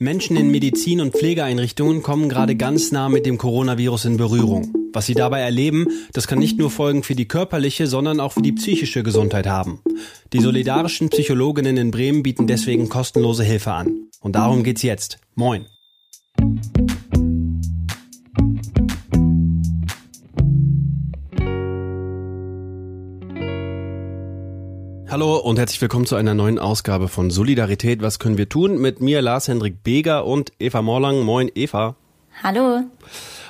Menschen in Medizin- und Pflegeeinrichtungen kommen gerade ganz nah mit dem Coronavirus in Berührung. Was sie dabei erleben, das kann nicht nur Folgen für die körperliche, sondern auch für die psychische Gesundheit haben. Die solidarischen Psychologinnen in Bremen bieten deswegen kostenlose Hilfe an. Und darum geht's jetzt. Moin. Hallo und herzlich willkommen zu einer neuen Ausgabe von Solidarität. Was können wir tun? Mit mir Lars-Hendrik Beger und Eva Morlang. Moin, Eva. Hallo.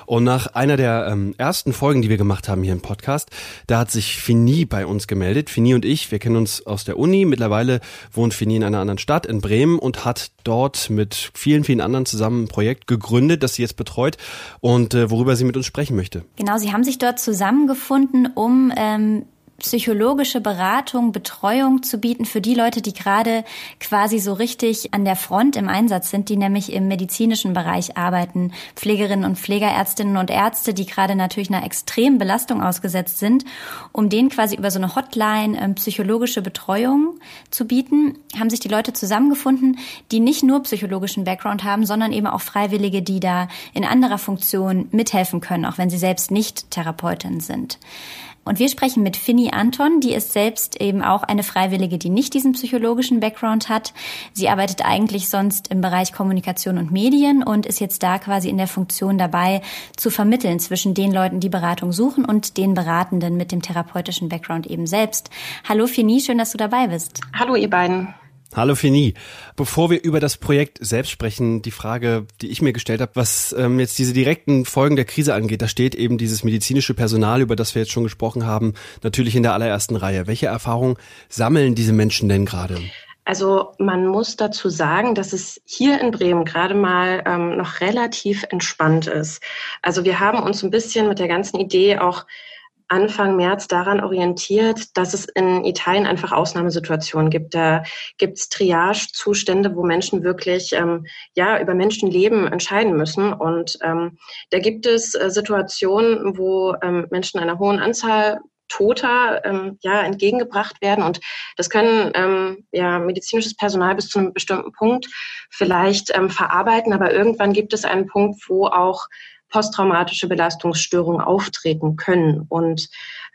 Und nach einer der ähm, ersten Folgen, die wir gemacht haben hier im Podcast, da hat sich Fini bei uns gemeldet. Fini und ich, wir kennen uns aus der Uni. Mittlerweile wohnt Fini in einer anderen Stadt, in Bremen, und hat dort mit vielen, vielen anderen zusammen ein Projekt gegründet, das sie jetzt betreut und äh, worüber sie mit uns sprechen möchte. Genau, sie haben sich dort zusammengefunden, um ähm, psychologische Beratung, Betreuung zu bieten für die Leute, die gerade quasi so richtig an der Front im Einsatz sind, die nämlich im medizinischen Bereich arbeiten, Pflegerinnen und Pflegerärztinnen und Ärzte, die gerade natürlich einer extremen Belastung ausgesetzt sind, um denen quasi über so eine Hotline ähm, psychologische Betreuung zu bieten, haben sich die Leute zusammengefunden, die nicht nur psychologischen Background haben, sondern eben auch Freiwillige, die da in anderer Funktion mithelfen können, auch wenn sie selbst nicht Therapeutin sind. Und wir sprechen mit Finny Anton, die ist selbst eben auch eine Freiwillige, die nicht diesen psychologischen Background hat. Sie arbeitet eigentlich sonst im Bereich Kommunikation und Medien und ist jetzt da quasi in der Funktion dabei, zu vermitteln zwischen den Leuten, die Beratung suchen und den Beratenden mit dem therapeutischen Background eben selbst. Hallo Finny, schön, dass du dabei bist. Hallo ihr beiden. Hallo Fini. Bevor wir über das Projekt selbst sprechen, die Frage, die ich mir gestellt habe, was ähm, jetzt diese direkten Folgen der Krise angeht, da steht eben dieses medizinische Personal, über das wir jetzt schon gesprochen haben, natürlich in der allerersten Reihe. Welche Erfahrungen sammeln diese Menschen denn gerade? Also man muss dazu sagen, dass es hier in Bremen gerade mal ähm, noch relativ entspannt ist. Also wir haben uns ein bisschen mit der ganzen Idee auch Anfang März daran orientiert, dass es in Italien einfach Ausnahmesituationen gibt. Da gibt es Triage-Zustände, wo Menschen wirklich ähm, ja über Menschenleben entscheiden müssen. Und ähm, da gibt es äh, Situationen, wo ähm, Menschen einer hohen Anzahl Toter ähm, ja entgegengebracht werden und das können ähm, ja medizinisches Personal bis zu einem bestimmten Punkt vielleicht ähm, verarbeiten, aber irgendwann gibt es einen Punkt, wo auch posttraumatische Belastungsstörungen auftreten können. Und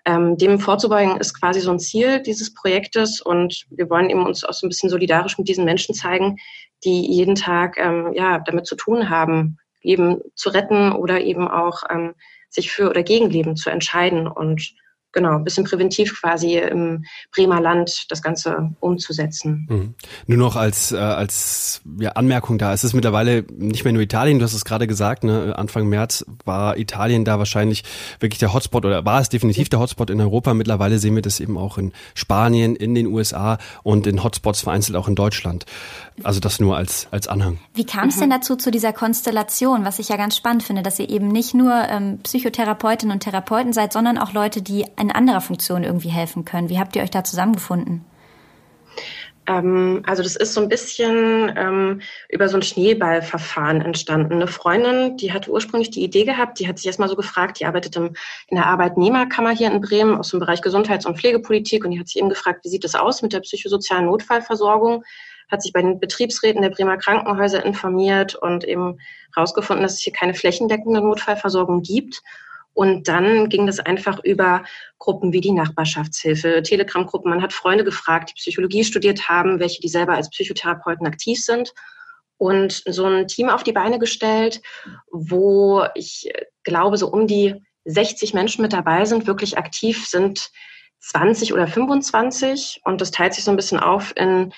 ähm, dem vorzubeugen ist quasi so ein Ziel dieses Projektes. Und wir wollen eben uns auch so ein bisschen solidarisch mit diesen Menschen zeigen, die jeden Tag ähm, ja, damit zu tun haben, Leben zu retten oder eben auch ähm, sich für oder gegen Leben zu entscheiden. Und genau, ein bisschen präventiv quasi im Bremer Land das Ganze umzusetzen. Mhm. Nur noch als, äh, als ja, Anmerkung da, es ist mittlerweile nicht mehr nur Italien, du hast es gerade gesagt, ne? Anfang März war Italien da wahrscheinlich wirklich der Hotspot oder war es definitiv der Hotspot in Europa. Mittlerweile sehen wir das eben auch in Spanien, in den USA und in Hotspots vereinzelt auch in Deutschland. Also das nur als, als Anhang. Wie kam es mhm. denn dazu, zu dieser Konstellation, was ich ja ganz spannend finde, dass ihr eben nicht nur ähm, Psychotherapeutinnen und Therapeuten seid, sondern auch Leute, die in anderer Funktion irgendwie helfen können. Wie habt ihr euch da zusammengefunden? Ähm, also das ist so ein bisschen ähm, über so ein Schneeballverfahren entstanden. Eine Freundin, die hatte ursprünglich die Idee gehabt, die hat sich erstmal so gefragt, die arbeitet im, in der Arbeitnehmerkammer hier in Bremen aus dem Bereich Gesundheits- und Pflegepolitik und die hat sich eben gefragt, wie sieht es aus mit der psychosozialen Notfallversorgung? hat sich bei den Betriebsräten der Bremer Krankenhäuser informiert und eben herausgefunden, dass es hier keine flächendeckende Notfallversorgung gibt. Und dann ging das einfach über Gruppen wie die Nachbarschaftshilfe, Telegram-Gruppen. Man hat Freunde gefragt, die Psychologie studiert haben, welche die selber als Psychotherapeuten aktiv sind. Und so ein Team auf die Beine gestellt, wo ich glaube, so um die 60 Menschen mit dabei sind, wirklich aktiv sind 20 oder 25. Und das teilt sich so ein bisschen auf in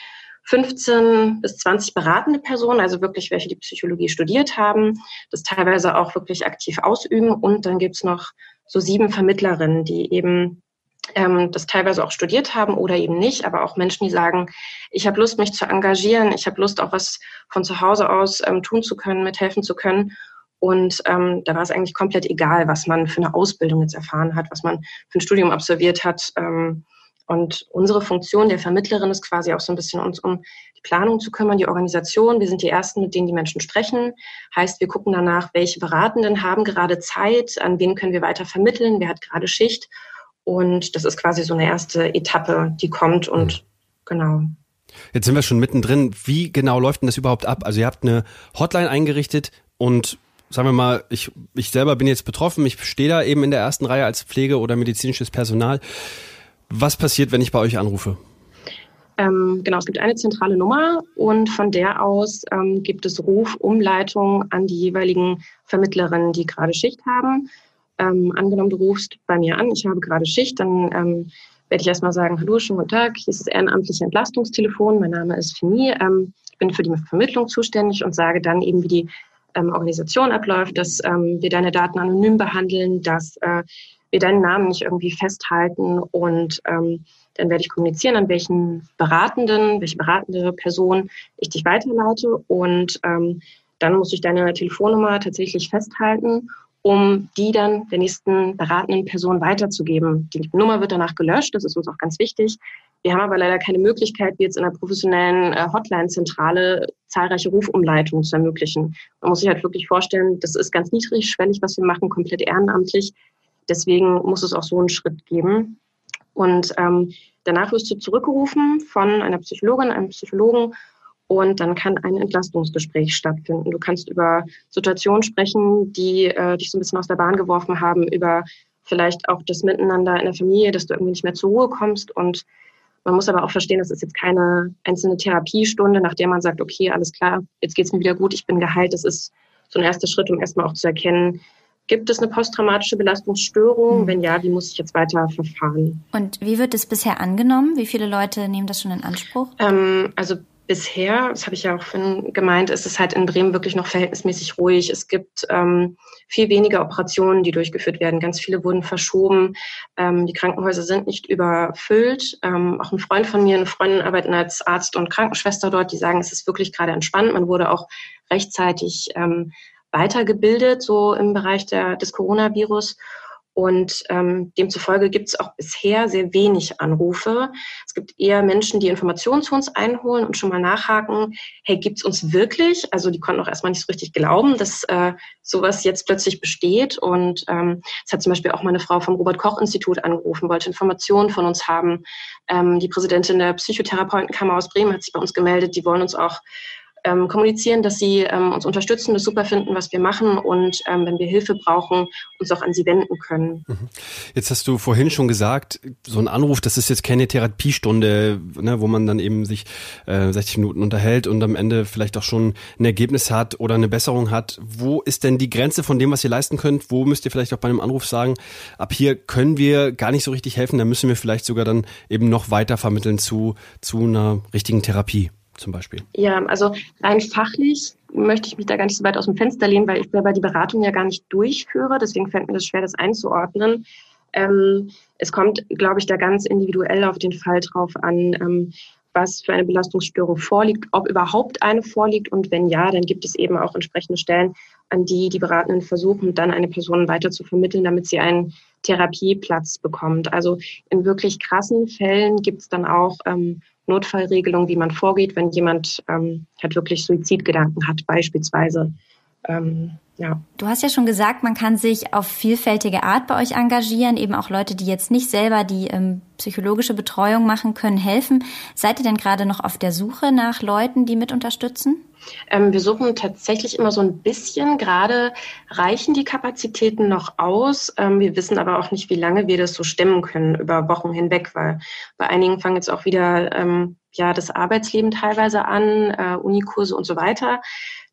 15 bis 20 beratende Personen, also wirklich welche, die Psychologie studiert haben, das teilweise auch wirklich aktiv ausüben. Und dann gibt's noch so sieben Vermittlerinnen, die eben ähm, das teilweise auch studiert haben oder eben nicht, aber auch Menschen, die sagen, ich habe Lust, mich zu engagieren, ich habe Lust, auch was von zu Hause aus ähm, tun zu können, mithelfen zu können. Und ähm, da war es eigentlich komplett egal, was man für eine Ausbildung jetzt erfahren hat, was man für ein Studium absolviert hat. Ähm, und unsere Funktion der Vermittlerin ist quasi auch so ein bisschen uns um die Planung zu kümmern, die Organisation. Wir sind die Ersten, mit denen die Menschen sprechen. Heißt, wir gucken danach, welche Beratenden haben gerade Zeit, an wen können wir weiter vermitteln, wer hat gerade Schicht. Und das ist quasi so eine erste Etappe, die kommt und mhm. genau. Jetzt sind wir schon mittendrin. Wie genau läuft denn das überhaupt ab? Also ihr habt eine Hotline eingerichtet und sagen wir mal, ich, ich selber bin jetzt betroffen, ich stehe da eben in der ersten Reihe als Pflege- oder medizinisches Personal. Was passiert, wenn ich bei euch anrufe? Ähm, genau, es gibt eine zentrale Nummer und von der aus ähm, gibt es Rufumleitung an die jeweiligen Vermittlerinnen, die gerade Schicht haben. Ähm, angenommen, du rufst bei mir an, ich habe gerade Schicht, dann ähm, werde ich erstmal sagen, hallo, schönen guten Tag, hier ist das ehrenamtliche Entlastungstelefon, mein Name ist Fini, ähm, ich bin für die Vermittlung zuständig und sage dann eben, wie die ähm, Organisation abläuft, dass ähm, wir deine Daten anonym behandeln, dass äh, wir deinen Namen nicht irgendwie festhalten und ähm, dann werde ich kommunizieren, an welchen Beratenden, welche beratende Person ich dich weiterleite und ähm, dann muss ich deine Telefonnummer tatsächlich festhalten, um die dann der nächsten beratenden Person weiterzugeben. Die Nummer wird danach gelöscht, das ist uns auch ganz wichtig. Wir haben aber leider keine Möglichkeit, wie jetzt in einer professionellen äh, Hotline-Zentrale zahlreiche Rufumleitungen zu ermöglichen. Man muss sich halt wirklich vorstellen, das ist ganz niedrigschwellig, was wir machen, komplett ehrenamtlich. Deswegen muss es auch so einen Schritt geben. Und ähm, danach wirst du zurückgerufen von einer Psychologin, einem Psychologen und dann kann ein Entlastungsgespräch stattfinden. Du kannst über Situationen sprechen, die äh, dich so ein bisschen aus der Bahn geworfen haben, über vielleicht auch das Miteinander in der Familie, dass du irgendwie nicht mehr zur Ruhe kommst. Und man muss aber auch verstehen, das ist jetzt keine einzelne Therapiestunde, nach der man sagt, okay, alles klar, jetzt geht's mir wieder gut, ich bin geheilt. Das ist so ein erster Schritt, um erstmal auch zu erkennen, Gibt es eine posttraumatische Belastungsstörung? Mhm. Wenn ja, wie muss ich jetzt weiter verfahren? Und wie wird es bisher angenommen? Wie viele Leute nehmen das schon in Anspruch? Ähm, also bisher, das habe ich ja auch vorhin gemeint, ist es halt in Bremen wirklich noch verhältnismäßig ruhig. Es gibt ähm, viel weniger Operationen, die durchgeführt werden. Ganz viele wurden verschoben. Ähm, die Krankenhäuser sind nicht überfüllt. Ähm, auch ein Freund von mir, eine Freundin arbeiten als Arzt und Krankenschwester dort, die sagen, es ist wirklich gerade entspannt. Man wurde auch rechtzeitig ähm, weitergebildet, so im Bereich der, des Coronavirus. Und ähm, demzufolge gibt es auch bisher sehr wenig Anrufe. Es gibt eher Menschen, die Informationen zu uns einholen und schon mal nachhaken, hey, gibt's uns wirklich? Also die konnten auch erstmal nicht so richtig glauben, dass äh, sowas jetzt plötzlich besteht. Und ähm, es hat zum Beispiel auch mal eine Frau vom Robert-Koch-Institut angerufen, wollte Informationen von uns haben. Ähm, die Präsidentin der Psychotherapeutenkammer aus Bremen hat sich bei uns gemeldet, die wollen uns auch ähm, kommunizieren, dass sie ähm, uns unterstützen, das super finden, was wir machen und ähm, wenn wir Hilfe brauchen, uns auch an sie wenden können. Mhm. Jetzt hast du vorhin schon gesagt, so ein Anruf, das ist jetzt keine Therapiestunde, ne, wo man dann eben sich äh, 60 Minuten unterhält und am Ende vielleicht auch schon ein Ergebnis hat oder eine Besserung hat. Wo ist denn die Grenze von dem, was ihr leisten könnt? Wo müsst ihr vielleicht auch bei einem Anruf sagen, ab hier können wir gar nicht so richtig helfen, da müssen wir vielleicht sogar dann eben noch weiter vermitteln zu, zu einer richtigen Therapie? Zum Beispiel? Ja, also rein fachlich möchte ich mich da gar nicht so weit aus dem Fenster lehnen, weil ich selber die Beratung ja gar nicht durchführe. Deswegen fällt mir das schwer, das einzuordnen. Ähm, es kommt, glaube ich, da ganz individuell auf den Fall drauf an, ähm, was für eine Belastungsstörung vorliegt, ob überhaupt eine vorliegt und wenn ja, dann gibt es eben auch entsprechende Stellen, an die die Beratenden versuchen, dann eine Person weiter zu vermitteln, damit sie einen Therapieplatz bekommt. Also in wirklich krassen Fällen gibt es dann auch ähm, Notfallregelung, wie man vorgeht, wenn jemand ähm, halt wirklich Suizidgedanken hat, beispielsweise. Ähm, ja. Du hast ja schon gesagt, man kann sich auf vielfältige Art bei euch engagieren, eben auch Leute, die jetzt nicht selber die ähm, psychologische Betreuung machen können, helfen. Seid ihr denn gerade noch auf der Suche nach Leuten, die mit unterstützen? Ähm, wir suchen tatsächlich immer so ein bisschen. Gerade reichen die Kapazitäten noch aus. Ähm, wir wissen aber auch nicht, wie lange wir das so stemmen können über Wochen hinweg, weil bei einigen fangen jetzt auch wieder ähm, ja das Arbeitsleben teilweise an, äh, Unikurse und so weiter.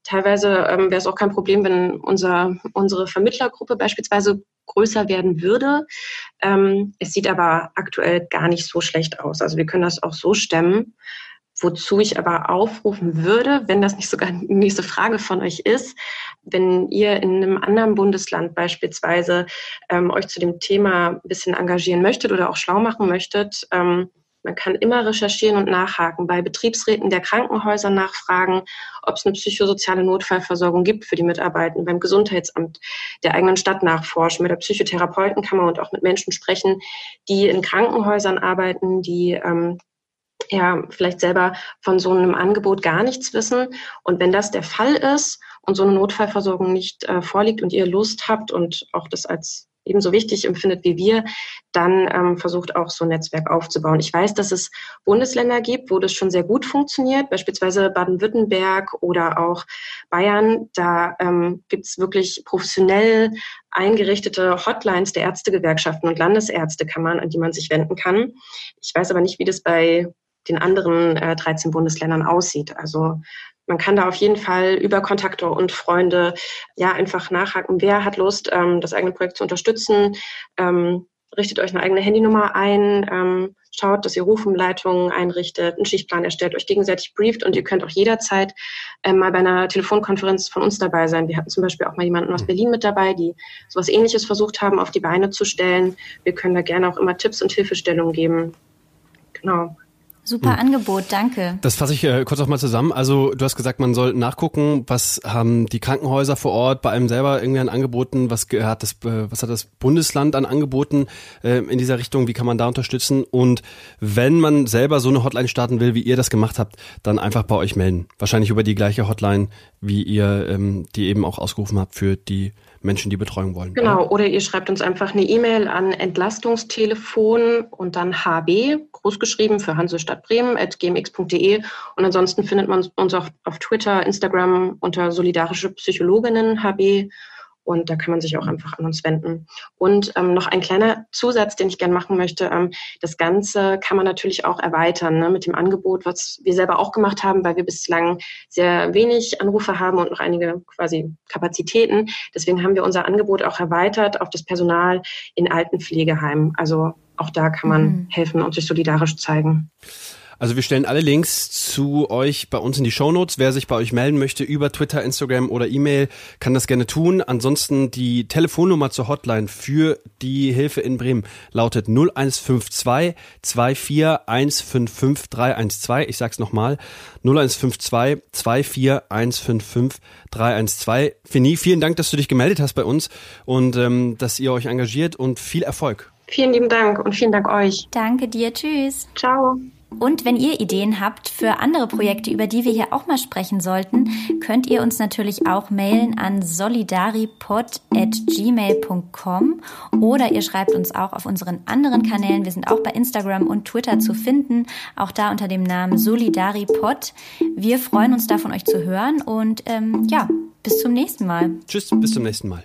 Teilweise ähm, wäre es auch kein Problem, wenn unser, unsere Vermittlergruppe beispielsweise größer werden würde. Ähm, es sieht aber aktuell gar nicht so schlecht aus. Also wir können das auch so stemmen. Wozu ich aber aufrufen würde, wenn das nicht sogar die nächste Frage von euch ist, wenn ihr in einem anderen Bundesland beispielsweise ähm, euch zu dem Thema ein bisschen engagieren möchtet oder auch schlau machen möchtet, ähm, man kann immer recherchieren und nachhaken, bei Betriebsräten der Krankenhäuser nachfragen, ob es eine psychosoziale Notfallversorgung gibt für die Mitarbeitenden, beim Gesundheitsamt der eigenen Stadt nachforschen, mit der Psychotherapeutenkammer und auch mit Menschen sprechen, die in Krankenhäusern arbeiten, die ähm, ja vielleicht selber von so einem Angebot gar nichts wissen. Und wenn das der Fall ist und so eine Notfallversorgung nicht äh, vorliegt und ihr Lust habt und auch das als ebenso wichtig empfindet wie wir, dann ähm, versucht auch so ein Netzwerk aufzubauen. Ich weiß, dass es Bundesländer gibt, wo das schon sehr gut funktioniert, beispielsweise Baden-Württemberg oder auch Bayern. Da ähm, gibt es wirklich professionell eingerichtete Hotlines der Ärztegewerkschaften und Landesärztekammern, an die man sich wenden kann. Ich weiß aber nicht, wie das bei den anderen äh, 13 Bundesländern aussieht. Also man kann da auf jeden Fall über Kontakte und Freunde ja einfach nachhaken, wer hat Lust, ähm, das eigene Projekt zu unterstützen. Ähm, richtet euch eine eigene Handynummer ein, ähm, schaut, dass ihr Rufumleitungen einrichtet, einen Schichtplan erstellt, euch gegenseitig brieft und ihr könnt auch jederzeit ähm, mal bei einer Telefonkonferenz von uns dabei sein. Wir hatten zum Beispiel auch mal jemanden aus Berlin mit dabei, die sowas ähnliches versucht haben, auf die Beine zu stellen. Wir können da gerne auch immer Tipps und Hilfestellungen geben. Genau. Super hm. Angebot, danke. Das fasse ich äh, kurz auch mal zusammen. Also du hast gesagt, man soll nachgucken, was haben die Krankenhäuser vor Ort bei einem selber irgendwie an Angeboten, was hat das, äh, was hat das Bundesland an Angeboten äh, in dieser Richtung, wie kann man da unterstützen? Und wenn man selber so eine Hotline starten will, wie ihr das gemacht habt, dann einfach bei euch melden. Wahrscheinlich über die gleiche Hotline, wie ihr ähm, die eben auch ausgerufen habt für die Menschen, die Betreuung wollen. Genau, oder ihr schreibt uns einfach eine E-Mail an Entlastungstelefon und dann HB, großgeschrieben für Hansestadt Bremen, at gmx.de. Und ansonsten findet man uns auch auf Twitter, Instagram unter Solidarische Psychologinnen HB und da kann man sich auch einfach an uns wenden. Und ähm, noch ein kleiner Zusatz, den ich gerne machen möchte. Ähm, das Ganze kann man natürlich auch erweitern ne, mit dem Angebot, was wir selber auch gemacht haben, weil wir bislang sehr wenig Anrufe haben und noch einige quasi Kapazitäten. Deswegen haben wir unser Angebot auch erweitert auf das Personal in Altenpflegeheimen. Also auch da kann man mhm. helfen und sich solidarisch zeigen. Also wir stellen alle Links zu euch bei uns in die Shownotes. Wer sich bei euch melden möchte über Twitter, Instagram oder E-Mail, kann das gerne tun. Ansonsten die Telefonnummer zur Hotline für die Hilfe in Bremen lautet 0152 24 155 312. Ich sag's nochmal. 0152 24 155 312. Fini, vielen Dank, dass du dich gemeldet hast bei uns und ähm, dass ihr euch engagiert und viel Erfolg. Vielen lieben Dank und vielen Dank euch. Danke dir. Tschüss. Ciao. Und wenn ihr Ideen habt für andere Projekte, über die wir hier auch mal sprechen sollten, könnt ihr uns natürlich auch mailen an solidaripod.gmail.com oder ihr schreibt uns auch auf unseren anderen Kanälen. Wir sind auch bei Instagram und Twitter zu finden, auch da unter dem Namen Solidaripod. Wir freuen uns da von euch zu hören und ähm, ja, bis zum nächsten Mal. Tschüss, bis zum nächsten Mal.